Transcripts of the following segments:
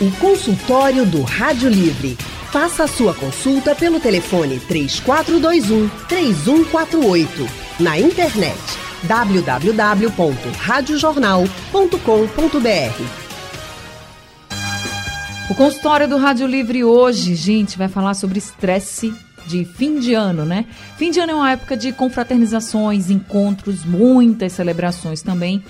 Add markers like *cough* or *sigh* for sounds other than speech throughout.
O consultório do Rádio Livre. Faça a sua consulta pelo telefone 3421 3148. Na internet www.radiojornal.com.br. O consultório do Rádio Livre hoje, gente, vai falar sobre estresse de fim de ano, né? Fim de ano é uma época de confraternizações, encontros, muitas celebrações também.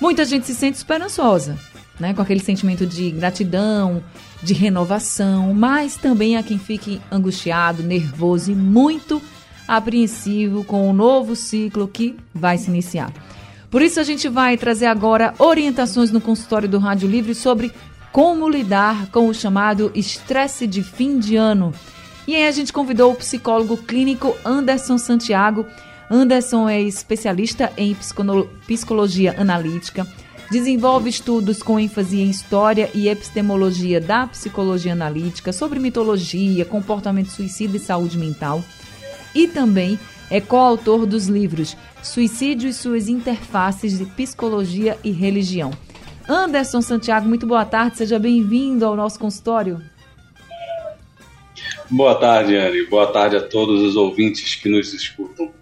Muita gente se sente esperançosa, né? Com aquele sentimento de gratidão, de renovação, mas também há quem fique angustiado, nervoso e muito apreensivo com o novo ciclo que vai se iniciar. Por isso a gente vai trazer agora orientações no consultório do Rádio Livre sobre como lidar com o chamado estresse de fim de ano. E aí a gente convidou o psicólogo clínico Anderson Santiago. Anderson é especialista em psicologia analítica, desenvolve estudos com ênfase em história e epistemologia da psicologia analítica sobre mitologia, comportamento suicida e saúde mental. E também é coautor dos livros Suicídio e suas interfaces de psicologia e religião. Anderson Santiago, muito boa tarde, seja bem-vindo ao nosso consultório. Boa tarde, Anne. Boa tarde a todos os ouvintes que nos escutam.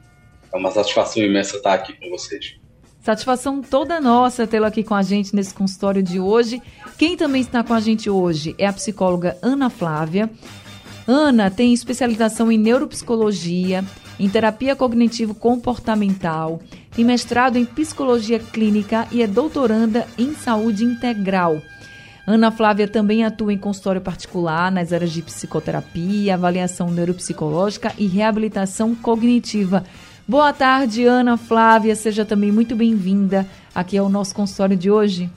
É uma satisfação imensa estar aqui com vocês. Satisfação toda nossa tê-lo aqui com a gente nesse consultório de hoje. Quem também está com a gente hoje é a psicóloga Ana Flávia. Ana tem especialização em neuropsicologia, em terapia cognitivo-comportamental, tem mestrado em psicologia clínica e é doutoranda em saúde integral. Ana Flávia também atua em consultório particular nas áreas de psicoterapia, avaliação neuropsicológica e reabilitação cognitiva. Boa tarde, Ana Flávia. Seja também muito bem-vinda aqui ao nosso consultório de hoje.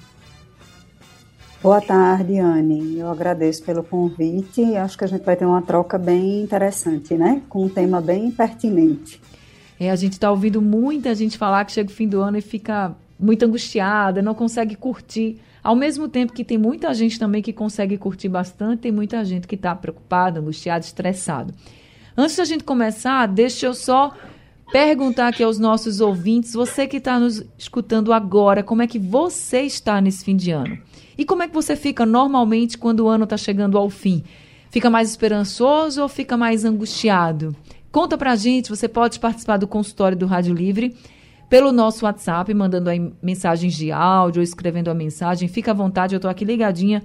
Boa tarde, Anne. Eu agradeço pelo convite e acho que a gente vai ter uma troca bem interessante, né? Com um tema bem pertinente. É, a gente está ouvindo muita gente falar que chega o fim do ano e fica muito angustiada, não consegue curtir ao mesmo tempo que tem muita gente também que consegue curtir bastante, tem muita gente que está preocupada, angustiada, estressado. Antes da gente começar, deixa eu só perguntar aqui aos nossos ouvintes, você que está nos escutando agora, como é que você está nesse fim de ano? E como é que você fica normalmente quando o ano está chegando ao fim? Fica mais esperançoso ou fica mais angustiado? Conta pra gente, você pode participar do consultório do Rádio Livre pelo nosso WhatsApp, mandando aí mensagens de áudio ou escrevendo a mensagem. Fica à vontade, eu estou aqui ligadinha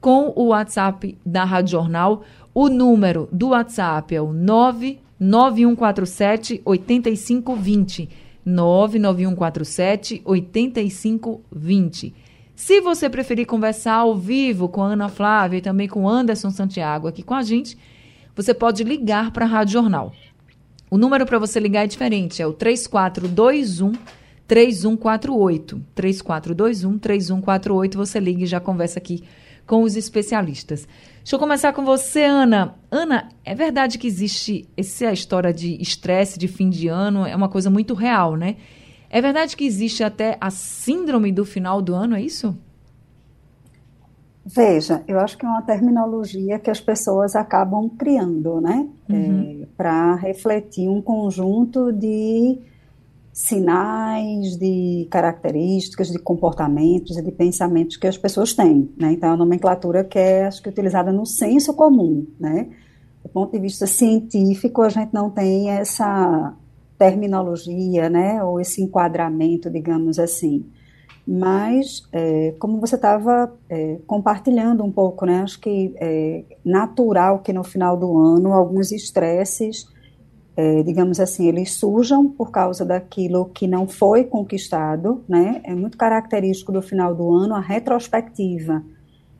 com o WhatsApp da Rádio Jornal. O número do WhatsApp é o 99147 8520. 99147 8520. Se você preferir conversar ao vivo com a Ana Flávia e também com o Anderson Santiago aqui com a gente, você pode ligar para a Rádio Jornal. O número para você ligar é diferente, é o 3421 3148. 3421 3148. Você liga e já conversa aqui com os especialistas. Deixa eu começar com você, Ana. Ana, é verdade que existe essa história de estresse de fim de ano, é uma coisa muito real, né? É verdade que existe até a síndrome do final do ano, é isso? Veja, eu acho que é uma terminologia que as pessoas acabam criando, né? Uhum. É, Para refletir um conjunto de sinais, de características, de comportamentos e de pensamentos que as pessoas têm, né? Então, uma nomenclatura que é, acho que, utilizada no senso comum, né? Do ponto de vista científico, a gente não tem essa terminologia, né? Ou esse enquadramento, digamos assim. Mas, é, como você estava é, compartilhando um pouco, né, acho que é natural que no final do ano alguns estresses, é, digamos assim, eles surjam por causa daquilo que não foi conquistado, né? É muito característico do final do ano a retrospectiva.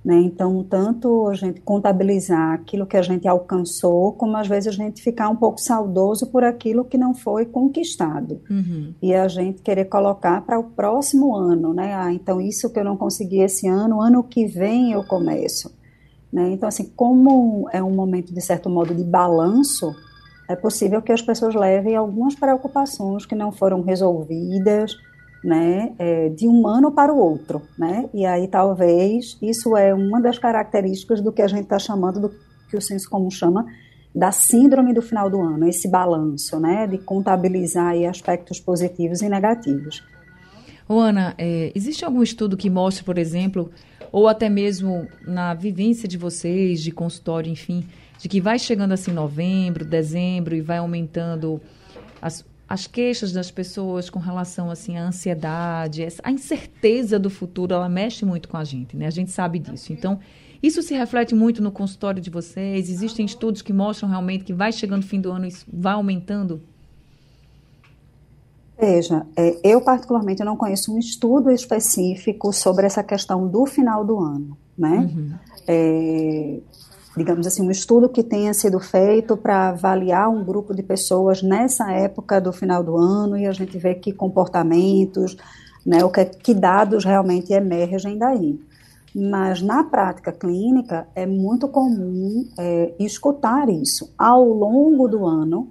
Né? Então, tanto a gente contabilizar aquilo que a gente alcançou, como às vezes a gente ficar um pouco saudoso por aquilo que não foi conquistado. Uhum. E a gente querer colocar para o próximo ano, né? Ah, então isso que eu não consegui esse ano, ano que vem eu começo. Né? Então, assim, como é um momento, de certo modo, de balanço, é possível que as pessoas levem algumas preocupações que não foram resolvidas, né, é, de um ano para o outro, né, e aí talvez isso é uma das características do que a gente está chamando, do que o senso comum chama, da síndrome do final do ano, esse balanço, né, de contabilizar aí aspectos positivos e negativos. Ô, Ana, é, existe algum estudo que mostre, por exemplo, ou até mesmo na vivência de vocês, de consultório, enfim, de que vai chegando assim novembro, dezembro e vai aumentando as, as queixas das pessoas com relação assim à ansiedade, a incerteza do futuro, ela mexe muito com a gente, né? A gente sabe disso. Então, isso se reflete muito no consultório de vocês? Existem estudos que mostram realmente que vai chegando o fim do ano e vai aumentando? Veja, é, eu particularmente não conheço um estudo específico sobre essa questão do final do ano, né? Uhum. É, digamos assim, um estudo que tenha sido feito para avaliar um grupo de pessoas nessa época do final do ano e a gente vê que comportamentos, né, o que, que dados realmente emergem daí. Mas na prática clínica é muito comum é, escutar isso ao longo do ano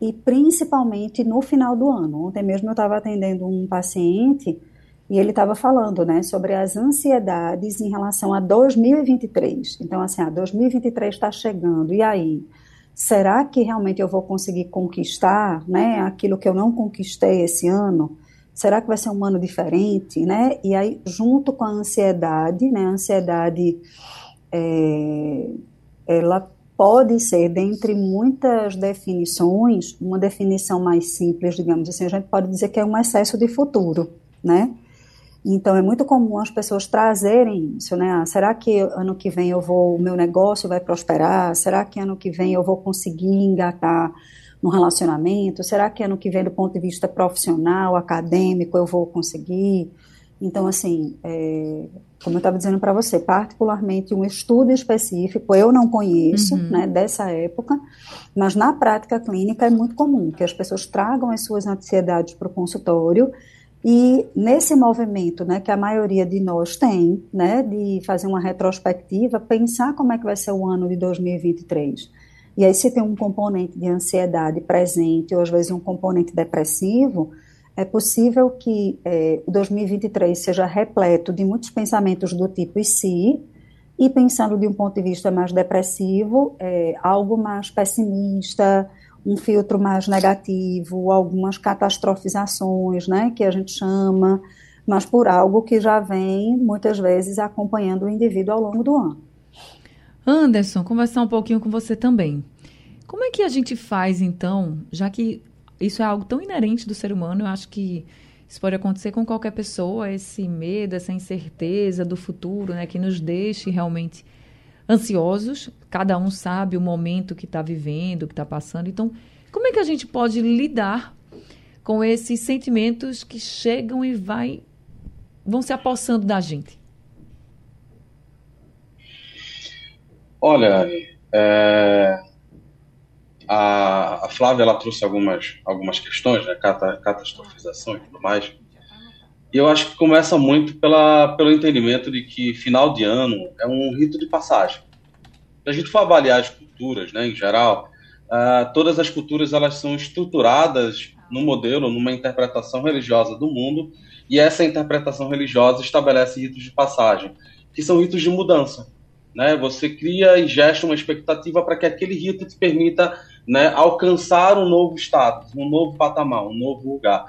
e principalmente no final do ano. Ontem mesmo eu estava atendendo um paciente e ele estava falando, né, sobre as ansiedades em relação a 2023. Então, assim, a 2023 está chegando, e aí? Será que realmente eu vou conseguir conquistar, né, aquilo que eu não conquistei esse ano? Será que vai ser um ano diferente, né? E aí, junto com a ansiedade, né, a ansiedade, é, ela pode ser, dentre muitas definições, uma definição mais simples, digamos assim, a gente pode dizer que é um excesso de futuro, né? Então é muito comum as pessoas trazerem isso, né? Ah, será que ano que vem eu vou, o meu negócio vai prosperar? Será que ano que vem eu vou conseguir engatar no relacionamento? Será que ano que vem, do ponto de vista profissional, acadêmico, eu vou conseguir? Então, assim, é, como eu estava dizendo para você, particularmente um estudo específico, eu não conheço, uhum. né, dessa época, mas na prática clínica é muito comum que as pessoas tragam as suas ansiedades para o consultório e nesse movimento, né, que a maioria de nós tem, né, de fazer uma retrospectiva, pensar como é que vai ser o ano de 2023. E aí se tem um componente de ansiedade presente, ou às vezes um componente depressivo, é possível que é, 2023 seja repleto de muitos pensamentos do tipo e se, e pensando de um ponto de vista mais depressivo, é, algo mais pessimista, um filtro mais negativo, algumas catastrofizações, né, que a gente chama, mas por algo que já vem muitas vezes acompanhando o indivíduo ao longo do ano. Anderson, conversar um pouquinho com você também. Como é que a gente faz então, já que isso é algo tão inerente do ser humano, eu acho que isso pode acontecer com qualquer pessoa, esse medo, essa incerteza do futuro, né, que nos deixe realmente ansiosos. Cada um sabe o momento que está vivendo, que está passando. Então, como é que a gente pode lidar com esses sentimentos que chegam e vai, vão se apossando da gente? Olha, é, a, a Flávia ela trouxe algumas, algumas questões, né, catastrofização e tudo mais. Eu acho que começa muito pela, pelo entendimento de que final de ano é um rito de passagem. Se a gente for avaliar as culturas, né, em geral, uh, todas as culturas elas são estruturadas no modelo, numa interpretação religiosa do mundo, e essa interpretação religiosa estabelece ritos de passagem, que são ritos de mudança. Né? Você cria e gesta uma expectativa para que aquele rito te permita né, alcançar um novo status, um novo patamar, um novo lugar.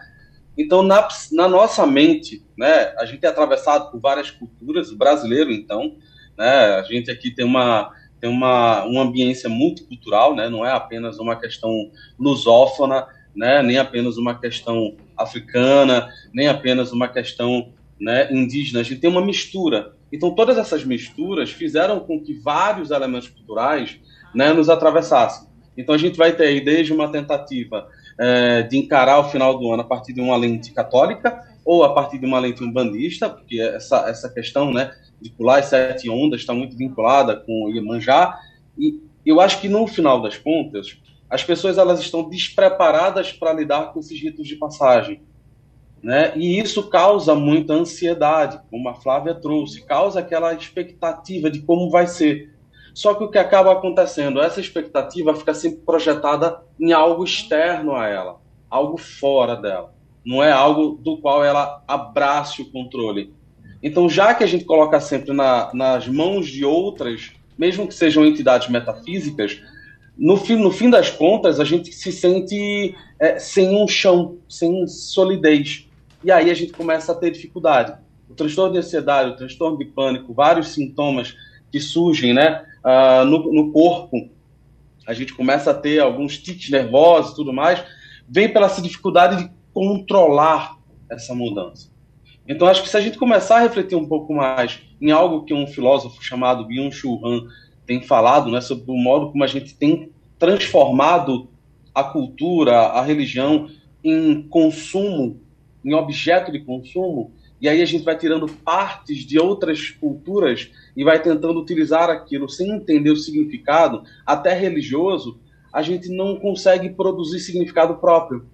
Então, na, na nossa mente, né, a gente é atravessado por várias culturas, o brasileiro, então, né, a gente aqui tem uma, tem uma, uma ambiência multicultural, né, não é apenas uma questão lusófona, né, nem apenas uma questão africana, nem apenas uma questão né, indígena, a gente tem uma mistura. Então, todas essas misturas fizeram com que vários elementos culturais né, nos atravessassem. Então a gente vai ter aí desde uma tentativa é, de encarar o final do ano a partir de uma lente católica ou a partir de uma lente umbandista, porque essa, essa questão né, de pular as sete ondas está muito vinculada com o Iemanjá. E eu acho que no final das contas, as pessoas elas estão despreparadas para lidar com esses ritos de passagem. Né? E isso causa muita ansiedade, como a Flávia trouxe, causa aquela expectativa de como vai ser. Só que o que acaba acontecendo, essa expectativa fica sempre projetada em algo externo a ela, algo fora dela. Não é algo do qual ela abrace o controle. Então, já que a gente coloca sempre na, nas mãos de outras, mesmo que sejam entidades metafísicas, no fim, no fim das contas, a gente se sente é, sem um chão, sem solidez. e aí a gente começa a ter dificuldade. O transtorno de ansiedade, o transtorno de pânico, vários sintomas que surgem né, uh, no, no corpo, a gente começa a ter alguns tiques nervosos e tudo mais, vem pela essa dificuldade de controlar essa mudança. Então, acho que se a gente começar a refletir um pouco mais em algo que um filósofo chamado Byung-Chul Han tem falado, né, sobre o modo como a gente tem transformado a cultura, a religião em consumo, em objeto de consumo, e aí a gente vai tirando partes de outras culturas e vai tentando utilizar aquilo sem entender o significado, até religioso, a gente não consegue produzir significado próprio.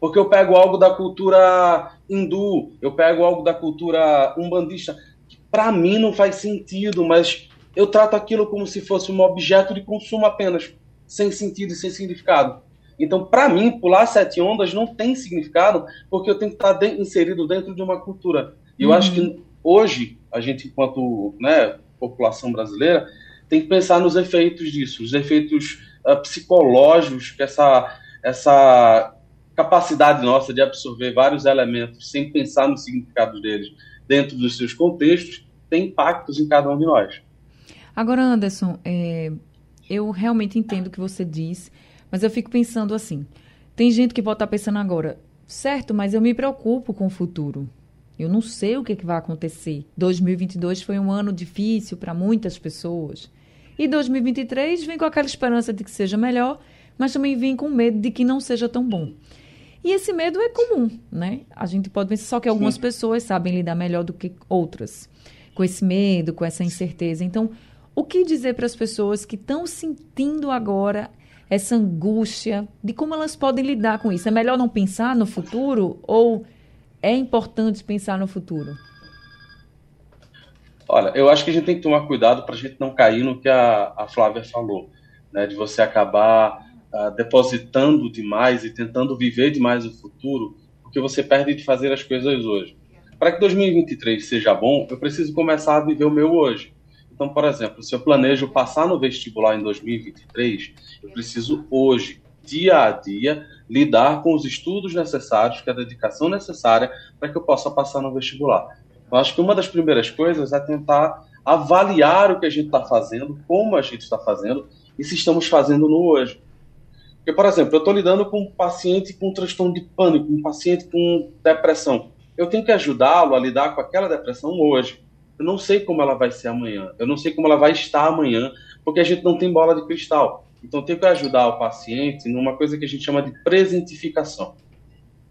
Porque eu pego algo da cultura hindu, eu pego algo da cultura umbandista, que para mim não faz sentido, mas eu trato aquilo como se fosse um objeto de consumo apenas, sem sentido e sem significado. Então, para mim, pular sete ondas não tem significado, porque eu tenho que estar de, inserido dentro de uma cultura. E eu acho que uhum. hoje, a gente, enquanto né, população brasileira, tem que pensar nos efeitos disso, os efeitos uh, psicológicos que essa, essa capacidade nossa de absorver vários elementos sem pensar no significado deles dentro dos seus contextos tem impactos em cada um de nós. Agora, Anderson, é, eu realmente entendo o que você diz, mas eu fico pensando assim: tem gente que pode estar pensando agora, certo, mas eu me preocupo com o futuro. Eu não sei o que, que vai acontecer. 2022 foi um ano difícil para muitas pessoas. E 2023 vem com aquela esperança de que seja melhor, mas também vem com medo de que não seja tão bom. E esse medo é comum, né? A gente pode pensar só que algumas Sim. pessoas sabem lidar melhor do que outras com esse medo, com essa incerteza. Então, o que dizer para as pessoas que estão sentindo agora essa angústia de como elas podem lidar com isso? É melhor não pensar no futuro ou é importante pensar no futuro? Olha, eu acho que a gente tem que tomar cuidado para a gente não cair no que a, a Flávia falou, né, de você acabar uh, depositando demais e tentando viver demais o futuro, porque você perde de fazer as coisas hoje. Para que 2023 seja bom, eu preciso começar a viver o meu hoje. Então, por exemplo, se eu planejo passar no vestibular em 2023, eu preciso hoje, dia a dia, lidar com os estudos necessários, com a dedicação necessária para que eu possa passar no vestibular. Eu acho que uma das primeiras coisas é tentar avaliar o que a gente está fazendo, como a gente está fazendo e se estamos fazendo no hoje. Porque, por exemplo, eu estou lidando com um paciente com transtorno de pânico, um paciente com depressão. Eu tenho que ajudá-lo a lidar com aquela depressão hoje. Eu não sei como ela vai ser amanhã. Eu não sei como ela vai estar amanhã, porque a gente não tem bola de cristal. Então, tem que ajudar o paciente numa coisa que a gente chama de presentificação.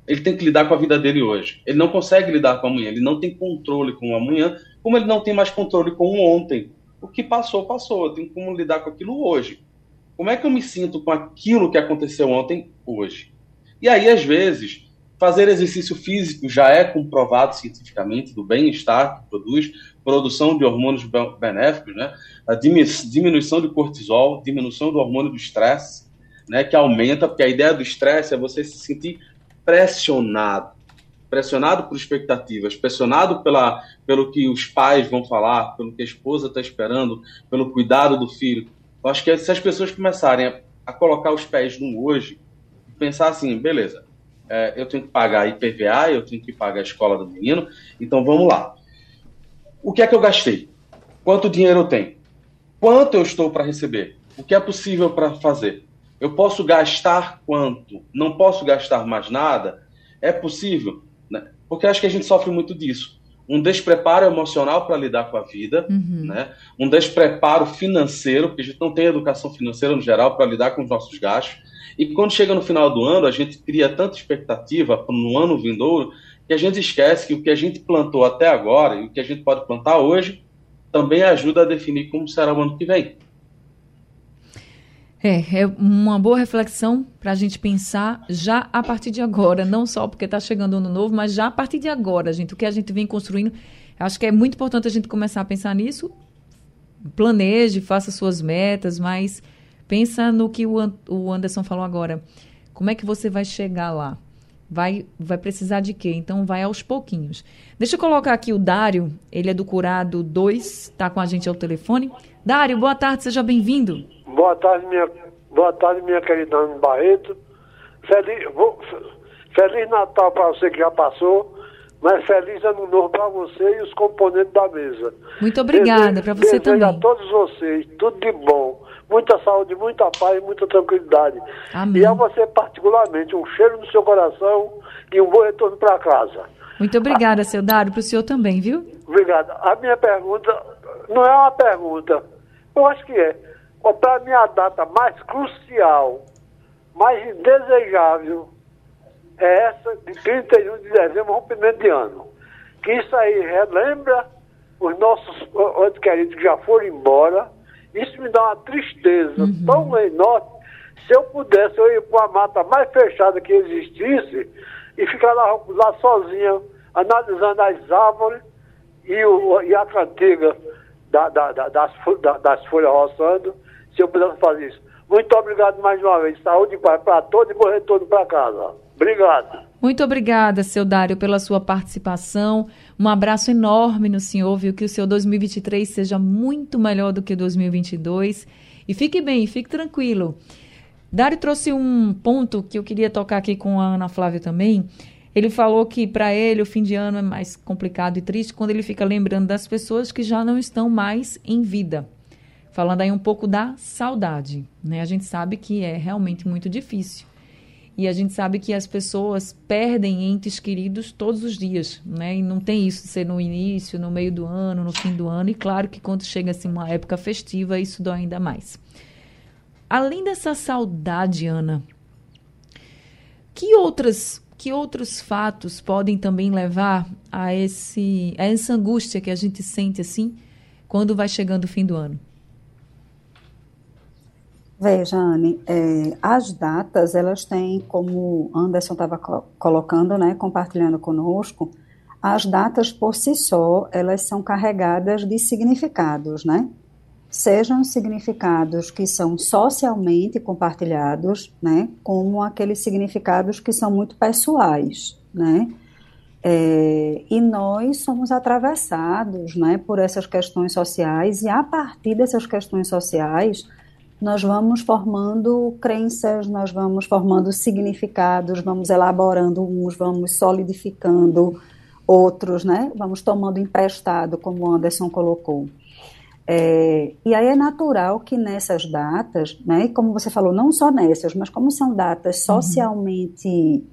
Ele tem que lidar com a vida dele hoje. Ele não consegue lidar com amanhã. Ele não tem controle com o amanhã, como ele não tem mais controle com o ontem. O que passou, passou. Eu tenho como lidar com aquilo hoje. Como é que eu me sinto com aquilo que aconteceu ontem, hoje? E aí, às vezes, fazer exercício físico já é comprovado cientificamente do bem-estar que produz, produção de hormônios benéficos, né? A diminuição de cortisol, diminuição do hormônio do estresse, né? Que aumenta, porque a ideia do estresse é você se sentir pressionado, pressionado por expectativas, pressionado pela, pelo que os pais vão falar, pelo que a esposa está esperando, pelo cuidado do filho. Eu acho que se as pessoas começarem a, a colocar os pés no hoje, pensar assim, beleza, é, eu tenho que pagar IPVA, eu tenho que pagar a escola do menino, então vamos lá. O que é que eu gastei? Quanto dinheiro eu tenho? Quanto eu estou para receber? O que é possível para fazer? Eu posso gastar quanto? Não posso gastar mais nada? É possível? Né? Porque acho que a gente sofre muito disso um despreparo emocional para lidar com a vida, uhum. né? um despreparo financeiro, porque a gente não tem educação financeira no geral para lidar com os nossos gastos. E quando chega no final do ano, a gente cria tanta expectativa no ano vindouro que a gente esquece que o que a gente plantou até agora e o que a gente pode plantar hoje também ajuda a definir como será o ano que vem. É, é uma boa reflexão para a gente pensar já a partir de agora, não só porque está chegando o ano novo, mas já a partir de agora, gente, o que a gente vem construindo. Acho que é muito importante a gente começar a pensar nisso. Planeje, faça suas metas, mas pensa no que o Anderson falou agora. Como é que você vai chegar lá? Vai, vai precisar de quê? Então vai aos pouquinhos. Deixa eu colocar aqui o Dário, ele é do Curado 2, está com a gente ao telefone. Dário, boa tarde, seja bem-vindo. Boa tarde, minha, boa tarde, minha querida Ana Barreto. Feliz, vou, Feliz Natal para você que já passou Mas feliz ano novo para você e os componentes da mesa. Muito obrigada para você também. a todos vocês tudo de bom. Muita saúde, muita paz e muita tranquilidade. Amém. E a você particularmente, um cheiro no seu coração e um bom retorno para casa. Muito obrigada, seu Dário, para o senhor também, viu? Obrigado. A minha pergunta não é uma pergunta, eu acho que é. Para mim, a data mais crucial, mais indesejável, é essa de 31 de dezembro, rompimento de ano. Que isso aí relembra os nossos outros queridos que já foram embora. Isso me dá uma tristeza uhum. tão enorme. Se eu pudesse, eu ir para a mata mais fechada que existisse e ficar lá, lá sozinha, analisando as árvores e, o, e a cantiga da, da, da, das, das folhas roçando, se eu pudesse fazer isso. Muito obrigado mais uma vez. Saúde e paz para todos e bom retorno para casa. Obrigado. Muito obrigada, seu Dário, pela sua participação. Um abraço enorme no senhor, viu? Que o seu 2023 seja muito melhor do que 2022. E fique bem, fique tranquilo. Dário trouxe um ponto que eu queria tocar aqui com a Ana Flávia também. Ele falou que para ele o fim de ano é mais complicado e triste quando ele fica lembrando das pessoas que já não estão mais em vida. Falando aí um pouco da saudade, né? A gente sabe que é realmente muito difícil. E a gente sabe que as pessoas perdem entes queridos todos os dias, né? E não tem isso de ser no início, no meio do ano, no fim do ano. E claro que quando chega assim uma época festiva, isso dói ainda mais. Além dessa saudade, Ana, que outras que outros fatos podem também levar a esse a essa angústia que a gente sente assim quando vai chegando o fim do ano? Veja, Anne, é, as datas, elas têm, como Anderson estava colocando, né, compartilhando conosco, as datas por si só, elas são carregadas de significados, né? Sejam significados que são socialmente compartilhados, né? Como aqueles significados que são muito pessoais, né? É, e nós somos atravessados, né, por essas questões sociais e a partir dessas questões sociais nós vamos formando crenças, nós vamos formando significados, vamos elaborando uns, vamos solidificando outros, né? Vamos tomando emprestado, como o Anderson colocou. É, e aí é natural que nessas datas, né, e como você falou, não só nessas, mas como são datas uhum. socialmente uhum.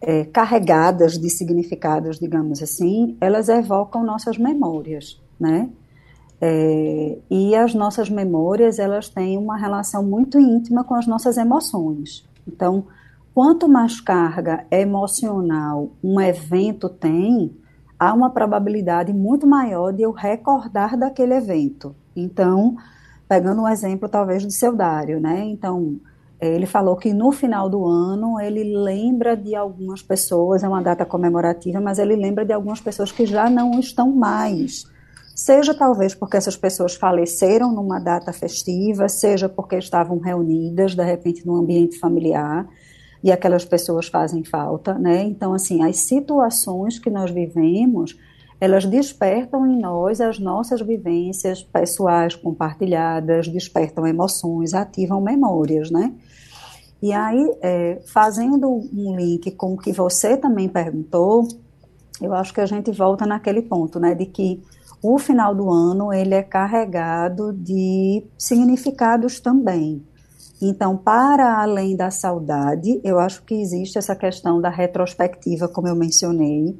é, carregadas de significados, digamos assim, elas evocam nossas memórias, né? É, e as nossas memórias, elas têm uma relação muito íntima com as nossas emoções. Então, quanto mais carga emocional um evento tem, há uma probabilidade muito maior de eu recordar daquele evento. Então, pegando um exemplo talvez do seu Dário, né? Então, ele falou que no final do ano ele lembra de algumas pessoas, é uma data comemorativa, mas ele lembra de algumas pessoas que já não estão mais seja talvez porque essas pessoas faleceram numa data festiva, seja porque estavam reunidas, de repente, num ambiente familiar, e aquelas pessoas fazem falta, né? Então, assim, as situações que nós vivemos, elas despertam em nós as nossas vivências pessoais compartilhadas, despertam emoções, ativam memórias, né? E aí, é, fazendo um link com o que você também perguntou, eu acho que a gente volta naquele ponto, né, de que o final do ano ele é carregado de significados também. Então, para além da saudade, eu acho que existe essa questão da retrospectiva, como eu mencionei.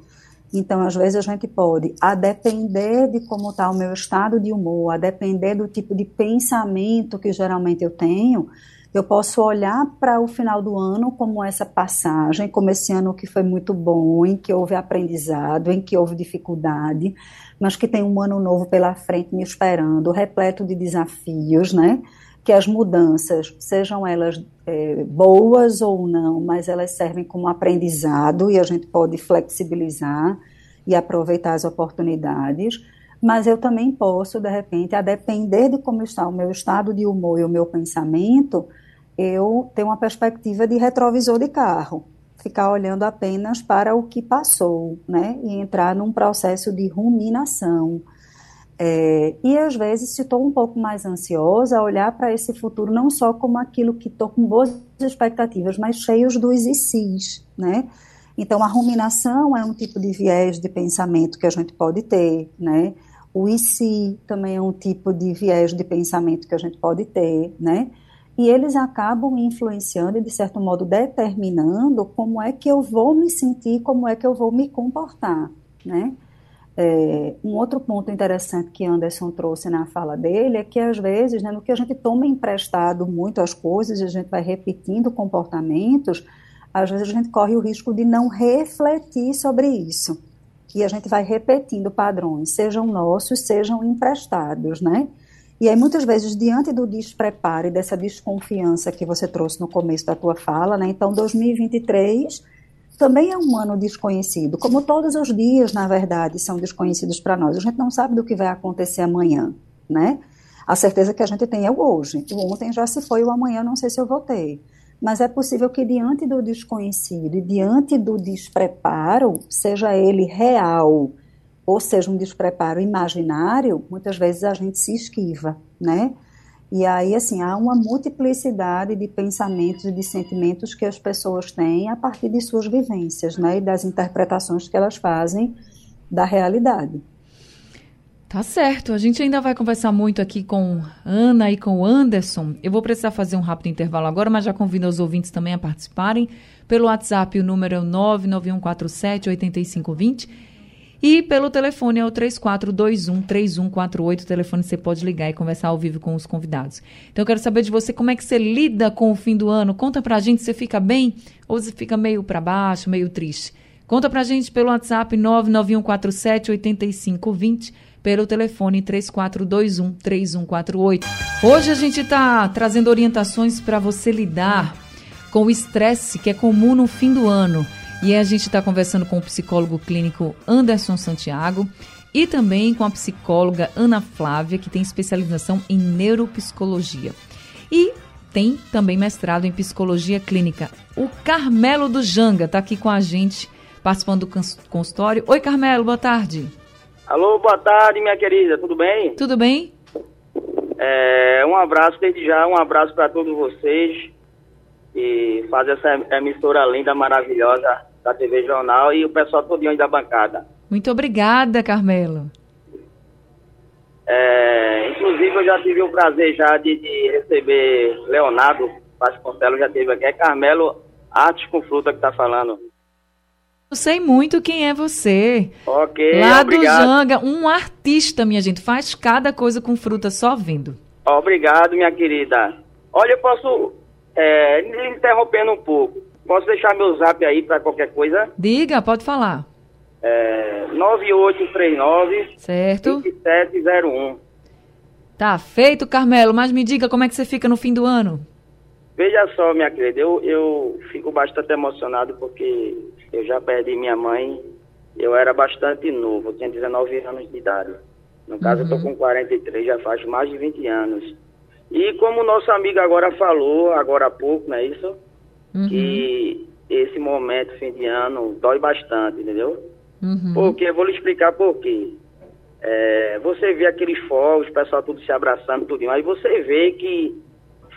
Então, às vezes a gente pode, a depender de como está o meu estado de humor, a depender do tipo de pensamento que geralmente eu tenho, eu posso olhar para o final do ano como essa passagem, como esse ano que foi muito bom, em que houve aprendizado, em que houve dificuldade, mas que tem um ano novo pela frente me esperando, repleto de desafios, né? Que as mudanças, sejam elas é, boas ou não, mas elas servem como aprendizado e a gente pode flexibilizar e aproveitar as oportunidades. Mas eu também posso, de repente, a depender de como está o meu estado de humor e o meu pensamento, eu ter uma perspectiva de retrovisor de carro ficar olhando apenas para o que passou, né? E entrar num processo de ruminação. É, e às vezes, se estou um pouco mais ansiosa, olhar para esse futuro não só como aquilo que estou com boas expectativas, mas cheios dos e sis, né? Então, a ruminação é um tipo de viés de pensamento que a gente pode ter, né? O e se também é um tipo de viés de pensamento que a gente pode ter, né? E eles acabam influenciando e, de certo modo, determinando como é que eu vou me sentir, como é que eu vou me comportar, né? É, um outro ponto interessante que Anderson trouxe na fala dele é que, às vezes, né, no que a gente toma emprestado muito as coisas, a gente vai repetindo comportamentos, às vezes a gente corre o risco de não refletir sobre isso. E a gente vai repetindo padrões, sejam nossos, sejam emprestados, né? E aí, muitas vezes, diante do despreparo e dessa desconfiança que você trouxe no começo da tua fala, né? Então, 2023 também é um ano desconhecido, como todos os dias, na verdade, são desconhecidos para nós. A gente não sabe do que vai acontecer amanhã, né? A certeza que a gente tem é o hoje. O ontem já se foi, o amanhã não sei se eu vou ter mas é possível que diante do desconhecido e diante do despreparo, seja ele real ou seja um despreparo imaginário, muitas vezes a gente se esquiva, né? E aí, assim, há uma multiplicidade de pensamentos e de sentimentos que as pessoas têm a partir de suas vivências, né? E das interpretações que elas fazem da realidade. Tá certo. A gente ainda vai conversar muito aqui com Ana e com Anderson. Eu vou precisar fazer um rápido intervalo agora, mas já convido os ouvintes também a participarem. Pelo WhatsApp, o número é 991478520. E pelo telefone é o 3421-3148. O telefone você pode ligar e conversar ao vivo com os convidados. Então eu quero saber de você como é que você lida com o fim do ano. Conta pra gente se você fica bem ou se fica meio para baixo, meio triste. Conta pra gente pelo WhatsApp 991478520 pelo telefone 3421 3148. Hoje a gente está trazendo orientações para você lidar com o estresse que é comum no fim do ano. E a gente está conversando com o psicólogo clínico Anderson Santiago e também com a psicóloga Ana Flávia, que tem especialização em neuropsicologia. E tem também mestrado em psicologia clínica. O Carmelo do Janga está aqui com a gente, participando do consultório. Oi, Carmelo, boa tarde. Alô, boa tarde, minha querida, tudo bem? Tudo bem? É, um abraço desde já, um abraço para todos vocês e fazer essa emissora linda, maravilhosa da TV Jornal e o pessoal todo aí da bancada. Muito obrigada, Carmelo. É, inclusive, eu já tive o prazer já de, de receber Leonardo Vasconcelos, já teve aqui. É Carmelo Artes com Fruta que está falando. Eu sei muito quem é você. Ok, Lá obrigado. do Janga, um artista, minha gente. Faz cada coisa com fruta só vendo. Obrigado, minha querida. Olha, eu posso, é, interrompendo um pouco, posso deixar meu zap aí para qualquer coisa? Diga, pode falar. É, 9839 Certo. 2701. Tá feito, Carmelo. Mas me diga como é que você fica no fim do ano. Veja só, minha querida, eu, eu fico bastante emocionado porque eu já perdi minha mãe, eu era bastante novo, eu tinha 19 anos de idade. No caso, eu tô com 43, já faz mais de 20 anos. E como o nosso amigo agora falou, agora há pouco, não é isso? Uhum. Que esse momento, fim de ano, dói bastante, entendeu? Uhum. Porque, eu vou lhe explicar por quê. É, você vê aqueles fogos, o pessoal tudo se abraçando, tudo, aí você vê que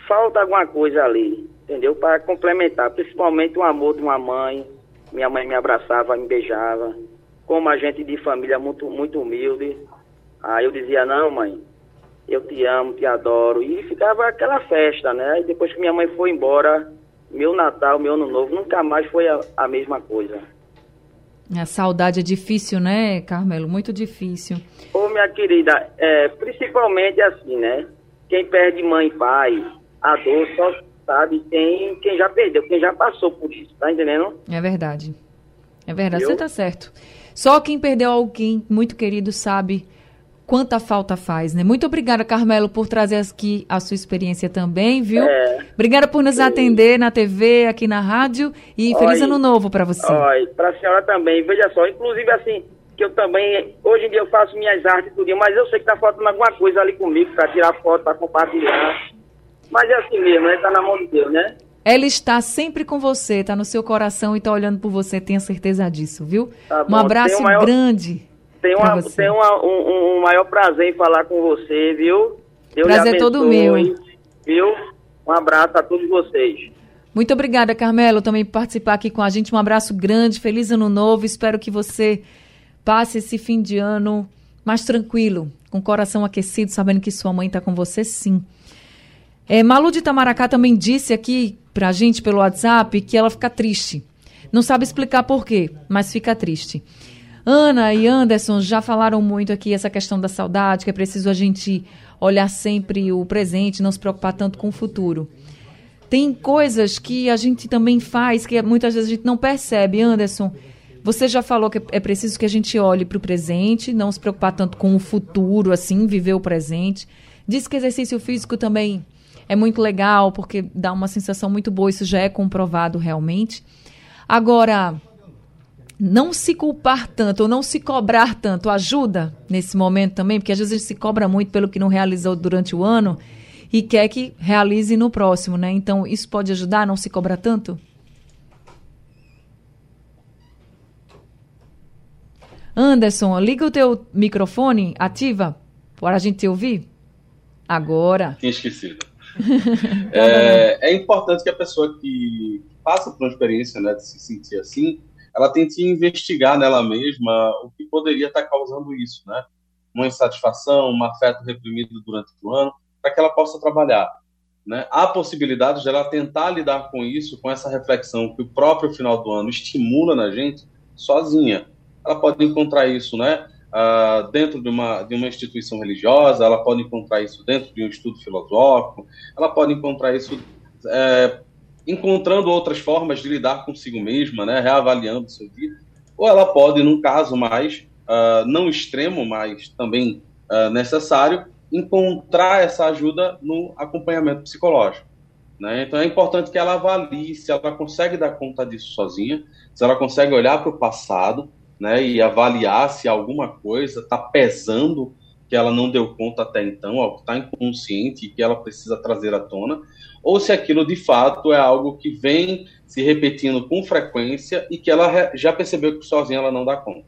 falta alguma coisa ali, entendeu? Para complementar, principalmente o amor de uma mãe. Minha mãe me abraçava, me beijava. Como a gente de família muito, muito humilde. Aí eu dizia, não, mãe, eu te amo, te adoro. E ficava aquela festa, né? E depois que minha mãe foi embora, meu Natal, meu Ano Novo, nunca mais foi a, a mesma coisa. A saudade é difícil, né, Carmelo? Muito difícil. Ô, minha querida, é, principalmente assim, né? Quem perde mãe e pai, a dor só sabe quem, quem já perdeu, quem já passou por isso, tá entendendo? É verdade. É verdade, você tá certo. Só quem perdeu alguém muito querido sabe quanta falta faz, né? Muito obrigada, Carmelo, por trazer aqui a sua experiência também, viu? É. Obrigada por nos atender na TV, aqui na rádio e feliz Oi. ano novo para você. Olha, pra senhora também, veja só, inclusive assim, que eu também, hoje em dia eu faço minhas artes e tudo, mas eu sei que tá faltando alguma coisa ali comigo pra tirar foto, pra compartilhar. Mas é assim mesmo, né? Tá na mão de Deus, né? Ela está sempre com você, tá no seu coração e tá olhando por você, tenha certeza disso, viu? Tá um bom, abraço tem o maior- grande. Tem, pra uma, tem uma, um, um- maior prazer em falar com você, viu? Deus Prazer é todo abençoe, meu, hein? Viu? Um abraço a todos vocês. Muito obrigada, Carmelo, também por participar aqui com a gente. Um abraço grande, feliz ano novo. Espero que você passe esse fim de ano mais tranquilo, com o coração aquecido, sabendo que sua mãe está com você, sim. É, Malu de Tamaracá também disse aqui pra gente pelo WhatsApp que ela fica triste. Não sabe explicar por quê, mas fica triste. Ana e Anderson já falaram muito aqui essa questão da saudade, que é preciso a gente olhar sempre o presente, não se preocupar tanto com o futuro. Tem coisas que a gente também faz que muitas vezes a gente não percebe. Anderson, você já falou que é preciso que a gente olhe para o presente, não se preocupar tanto com o futuro, assim, viver o presente. Diz que exercício físico também é muito legal, porque dá uma sensação muito boa, isso já é comprovado realmente. Agora, não se culpar tanto ou não se cobrar tanto ajuda nesse momento também, porque às vezes a gente se cobra muito pelo que não realizou durante o ano e quer que realize no próximo, né? Então, isso pode ajudar a não se cobrar tanto? Anderson, liga o teu microfone, ativa, para a gente te ouvir. Agora. Tinha esquecido. *laughs* é, é, importante que a pessoa que passa por uma experiência né, de se sentir assim, ela tente investigar nela mesma o que poderia estar causando isso, né? Uma insatisfação, um afeto reprimido durante o ano, para que ela possa trabalhar. Né? Há possibilidade de ela tentar lidar com isso, com essa reflexão que o próprio final do ano estimula na gente, sozinha. Ela pode encontrar isso, né? Uh, dentro de uma, de uma instituição religiosa, ela pode encontrar isso dentro de um estudo filosófico, ela pode encontrar isso é, encontrando outras formas de lidar consigo mesma, né, reavaliando seu vida, ou ela pode, num caso mais uh, não extremo, mas também uh, necessário, encontrar essa ajuda no acompanhamento psicológico. Né? Então é importante que ela avalie se ela consegue dar conta disso sozinha, se ela consegue olhar para o passado né, e avaliar se alguma coisa está pesando que ela não deu conta até então, algo que está inconsciente e que ela precisa trazer à tona, ou se aquilo de fato é algo que vem se repetindo com frequência e que ela já percebeu que sozinha ela não dá conta.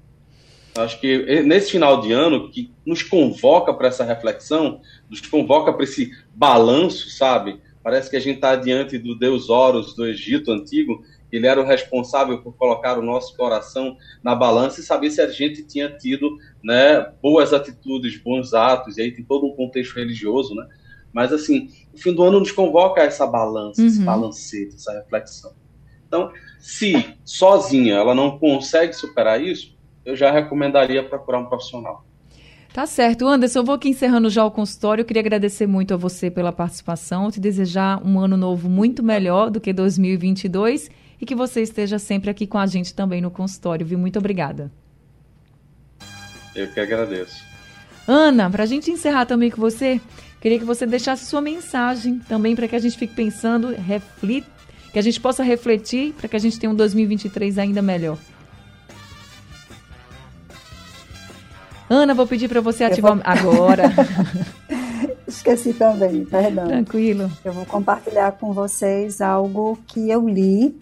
Acho que nesse final de ano, que nos convoca para essa reflexão, nos convoca para esse balanço, sabe? Parece que a gente está diante do Deus Horus do Egito antigo, ele era o responsável por colocar o nosso coração na balança e saber se a gente tinha tido né, boas atitudes, bons atos, e aí tem todo um contexto religioso, né? Mas, assim, o fim do ano nos convoca a essa balança, uhum. esse balancete, essa reflexão. Então, se sozinha ela não consegue superar isso, eu já recomendaria procurar um profissional. Tá certo. Anderson, eu vou aqui encerrando já o consultório. Eu queria agradecer muito a você pela participação, te desejar um ano novo muito melhor do que 2022 e que você esteja sempre aqui com a gente também no consultório, viu? Muito obrigada. Eu que agradeço. Ana, para a gente encerrar também com você, queria que você deixasse sua mensagem também para que a gente fique pensando, reflita, que a gente possa refletir para que a gente tenha um 2023 ainda melhor. Ana, vou pedir para você ativar vou... agora. *laughs* Esqueci também, perdão. Tranquilo. Eu vou compartilhar com vocês algo que eu li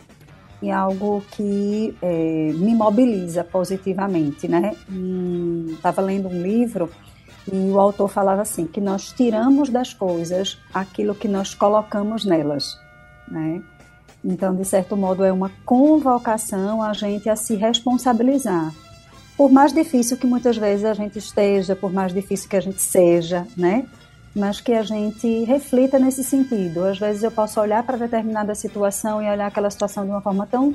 e algo que é, me mobiliza positivamente, né? Estava lendo um livro e o autor falava assim que nós tiramos das coisas aquilo que nós colocamos nelas, né? Então, de certo modo, é uma convocação a gente a se responsabilizar. Por mais difícil que muitas vezes a gente esteja, por mais difícil que a gente seja, né? mas que a gente reflita nesse sentido. Às vezes eu posso olhar para determinada situação e olhar aquela situação de uma forma tão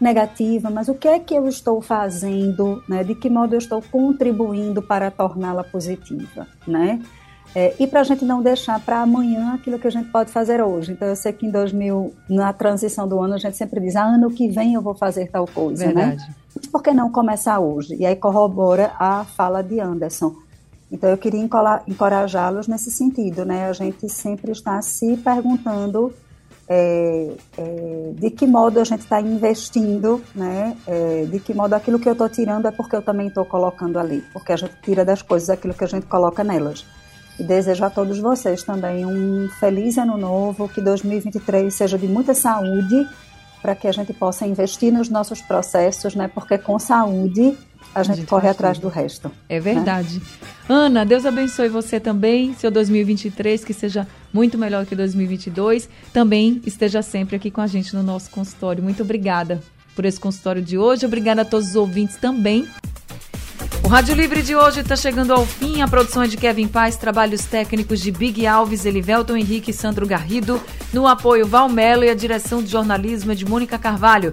negativa, mas o que é que eu estou fazendo, né? De que modo eu estou contribuindo para torná-la positiva, né? É, e para a gente não deixar para amanhã aquilo que a gente pode fazer hoje. Então, eu sei que em 2000, na transição do ano, a gente sempre diz: ah, ano que vem eu vou fazer tal coisa, né? Verdade. né? Mas por que não começar hoje? E aí corrobora a fala de Anderson. Então, eu queria encorajá-los nesse sentido, né? A gente sempre está se perguntando é, é, de que modo a gente está investindo, né? É, de que modo aquilo que eu estou tirando é porque eu também estou colocando ali, porque a gente tira das coisas aquilo que a gente coloca nelas. E desejo a todos vocês também um feliz ano novo, que 2023 seja de muita saúde, para que a gente possa investir nos nossos processos, né? Porque com saúde a gente, a gente corre atrás do resto. É né? verdade. Né? Ana, Deus abençoe você também, seu 2023, que seja muito melhor que 2022. Também esteja sempre aqui com a gente no nosso consultório. Muito obrigada por esse consultório de hoje. Obrigada a todos os ouvintes também. O Rádio Livre de hoje está chegando ao fim. A produção é de Kevin Paz, trabalhos técnicos de Big Alves, Elivelton Henrique e Sandro Garrido. No apoio, Valmelo e a direção de jornalismo é de Mônica Carvalho.